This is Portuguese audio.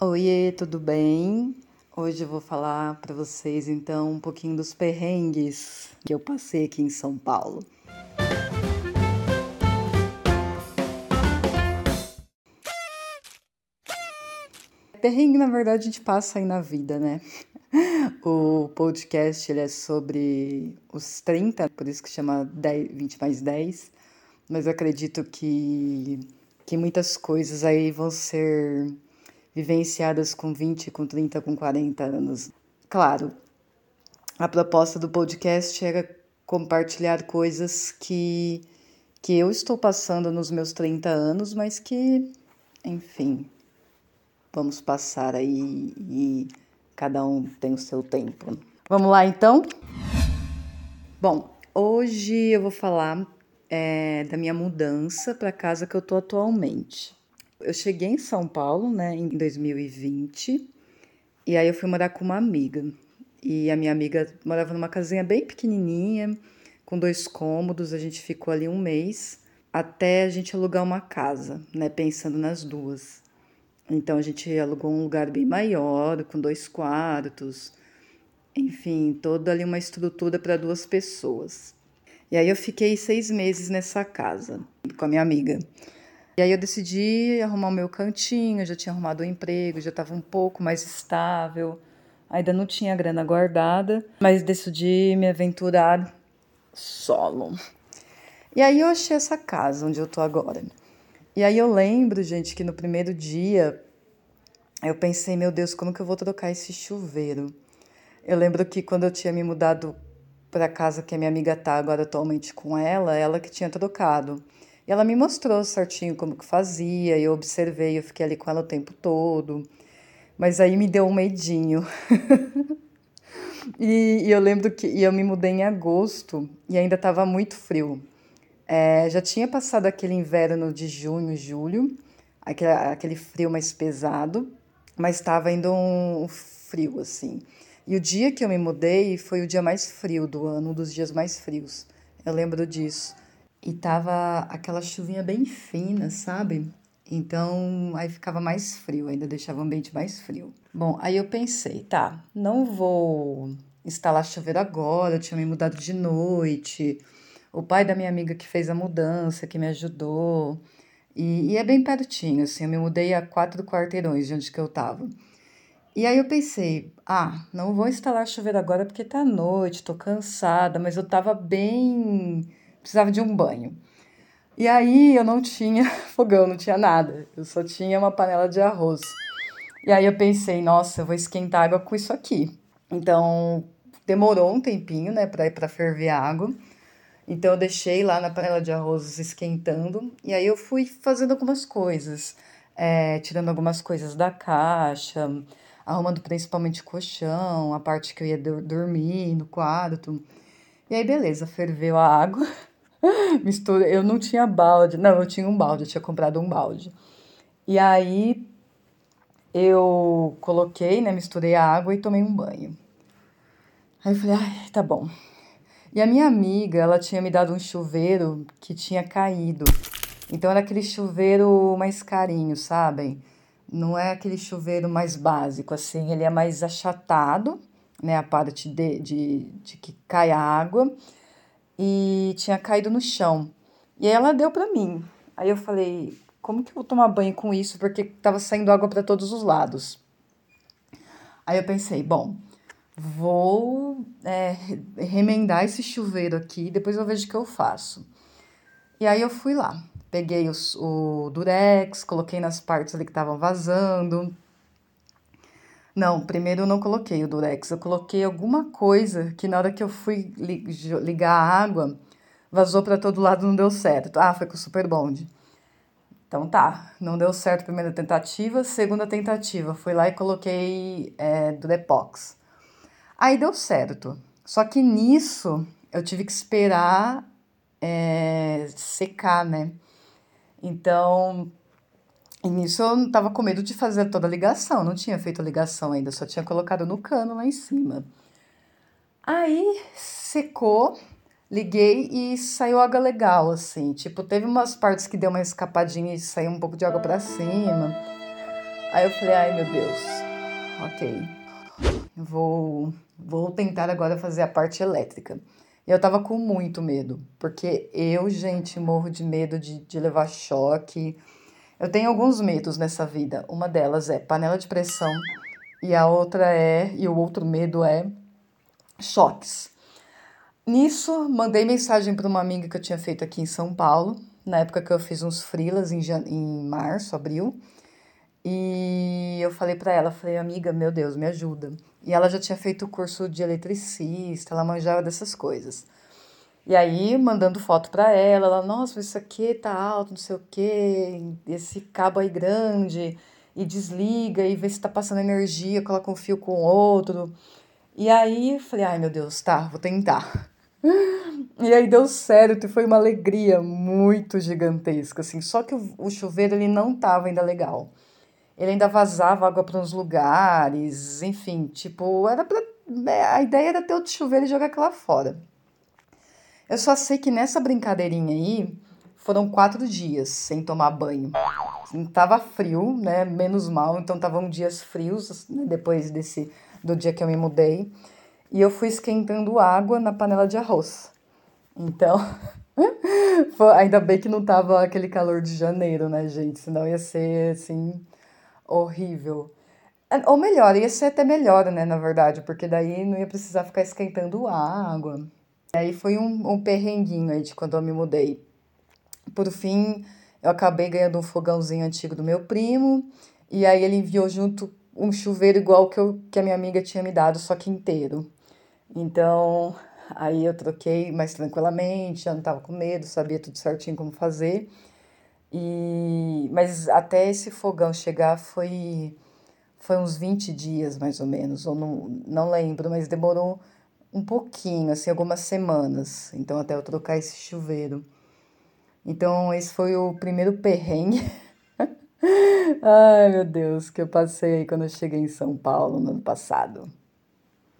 Oiê, tudo bem? Hoje eu vou falar para vocês então um pouquinho dos perrengues que eu passei aqui em São Paulo. Perrengue, na verdade, a gente passa aí na vida, né? O podcast ele é sobre os 30, por isso que chama 10, 20 mais 10, mas acredito que, que muitas coisas aí vão ser vivenciadas com 20, com 30, com 40 anos. Claro, a proposta do podcast era compartilhar coisas que, que eu estou passando nos meus 30 anos, mas que, enfim, vamos passar aí e cada um tem o seu tempo. Vamos lá então? Bom, hoje eu vou falar é, da minha mudança para a casa que eu tô atualmente. Eu cheguei em São Paulo, né, em 2020, e aí eu fui morar com uma amiga. E a minha amiga morava numa casinha bem pequenininha, com dois cômodos. A gente ficou ali um mês até a gente alugar uma casa, né, pensando nas duas. Então a gente alugou um lugar bem maior, com dois quartos, enfim, toda ali uma estrutura para duas pessoas. E aí eu fiquei seis meses nessa casa com a minha amiga. E aí eu decidi arrumar o meu cantinho, já tinha arrumado um emprego, já estava um pouco mais estável, ainda não tinha grana guardada, mas decidi me aventurar solo. E aí eu achei essa casa onde eu tô agora. E aí eu lembro, gente, que no primeiro dia eu pensei, meu Deus, como que eu vou trocar esse chuveiro? Eu lembro que quando eu tinha me mudado para casa que a minha amiga tá agora atualmente com ela, ela que tinha trocado. E ela me mostrou certinho como que fazia, eu observei, eu fiquei ali com ela o tempo todo. Mas aí me deu um medinho. e, e, eu lembro que e eu me mudei em agosto e ainda estava muito frio. É, já tinha passado aquele inverno de junho, julho, aquele, aquele frio mais pesado, mas estava ainda um frio assim. E o dia que eu me mudei foi o dia mais frio do ano, um dos dias mais frios. Eu lembro disso. E tava aquela chuvinha bem fina, sabe? Então aí ficava mais frio, ainda deixava o ambiente mais frio. Bom, aí eu pensei, tá, não vou instalar chuveiro agora, eu tinha me mudado de noite o pai da minha amiga que fez a mudança, que me ajudou. E, e é bem pertinho, assim, eu me mudei a quatro quarteirões de onde que eu tava. E aí eu pensei, ah, não vou instalar chuveiro agora porque tá noite, tô cansada, mas eu tava bem. Precisava de um banho. E aí eu não tinha fogão, não tinha nada. Eu só tinha uma panela de arroz. E aí eu pensei, nossa, eu vou esquentar água com isso aqui. Então demorou um tempinho, né, para ir para ferver a água. Então eu deixei lá na panela de arroz esquentando e aí eu fui fazendo algumas coisas, é, tirando algumas coisas da caixa, arrumando principalmente colchão, a parte que eu ia dormir no quarto. E aí beleza, ferveu a água, mistura. Eu não tinha balde, não, eu tinha um balde, eu tinha comprado um balde. E aí eu coloquei, né, misturei a água e tomei um banho. Aí eu falei, ai, tá bom. E a minha amiga, ela tinha me dado um chuveiro que tinha caído. Então era aquele chuveiro mais carinho, sabem? Não é aquele chuveiro mais básico, assim, ele é mais achatado, né? A parte de, de, de que cai a água. E tinha caído no chão. E aí ela deu para mim. Aí eu falei, como que eu vou tomar banho com isso? Porque tava saindo água para todos os lados. Aí eu pensei, bom, vou é, remendar esse chuveiro aqui, depois eu vejo o que eu faço. E aí eu fui lá, peguei os, o durex, coloquei nas partes ali que estavam vazando. Não, primeiro eu não coloquei o durex, eu coloquei alguma coisa que na hora que eu fui ligar a água, vazou para todo lado, não deu certo. Ah, foi com o super bonde. Então tá, não deu certo a primeira tentativa, segunda tentativa, fui lá e coloquei é, Durepox. Aí deu certo. Só que nisso eu tive que esperar é, secar, né? Então, nisso eu tava com medo de fazer toda a ligação. Não tinha feito a ligação ainda, só tinha colocado no cano lá em cima. Aí secou, liguei e saiu água legal, assim. Tipo, teve umas partes que deu uma escapadinha e saiu um pouco de água para cima. Aí eu falei, ai meu Deus, ok. Vou, vou tentar agora fazer a parte elétrica. Eu tava com muito medo, porque eu, gente, morro de medo de, de levar choque. Eu tenho alguns medos nessa vida. Uma delas é panela de pressão e a outra é, e o outro medo é choques. Nisso, mandei mensagem para uma amiga que eu tinha feito aqui em São Paulo, na época que eu fiz uns freelas em, em março, abril. E eu falei para ela, falei, amiga, meu Deus, me ajuda. E ela já tinha feito o curso de eletricista, ela manjava dessas coisas. E aí, mandando foto para ela, ela, nossa, isso aqui tá alto, não sei o quê, esse cabo aí grande, e desliga, e vê se tá passando energia, coloca um fio com outro. E aí, falei, ai meu Deus, tá, vou tentar. E aí deu certo, foi uma alegria muito gigantesca, assim. Só que o, o chuveiro, ele não tava ainda legal ele ainda vazava água para uns lugares, enfim, tipo, era pra, é, a ideia era ter o chuveiro e jogar aquela fora. Eu só sei que nessa brincadeirinha aí foram quatro dias sem tomar banho. Assim, tava frio, né? Menos mal, então estavam dias frios né? depois desse do dia que eu me mudei. E eu fui esquentando água na panela de arroz. Então, ainda bem que não tava aquele calor de janeiro, né, gente? Senão ia ser assim horrível. Ou melhor, ia ser até melhor, né, na verdade, porque daí não ia precisar ficar esquentando água. Aí foi um, um perrenguinho aí de quando eu me mudei. Por fim, eu acabei ganhando um fogãozinho antigo do meu primo, e aí ele enviou junto um chuveiro igual que, eu, que a minha amiga tinha me dado, só que inteiro. Então, aí eu troquei mais tranquilamente, já não tava com medo, sabia tudo certinho como fazer. E, mas até esse fogão chegar foi, foi uns 20 dias, mais ou menos, ou não, não lembro, mas demorou um pouquinho, assim, algumas semanas, então até eu trocar esse chuveiro. Então esse foi o primeiro perrengue. Ai, meu Deus, que eu passei quando eu cheguei em São Paulo no ano passado.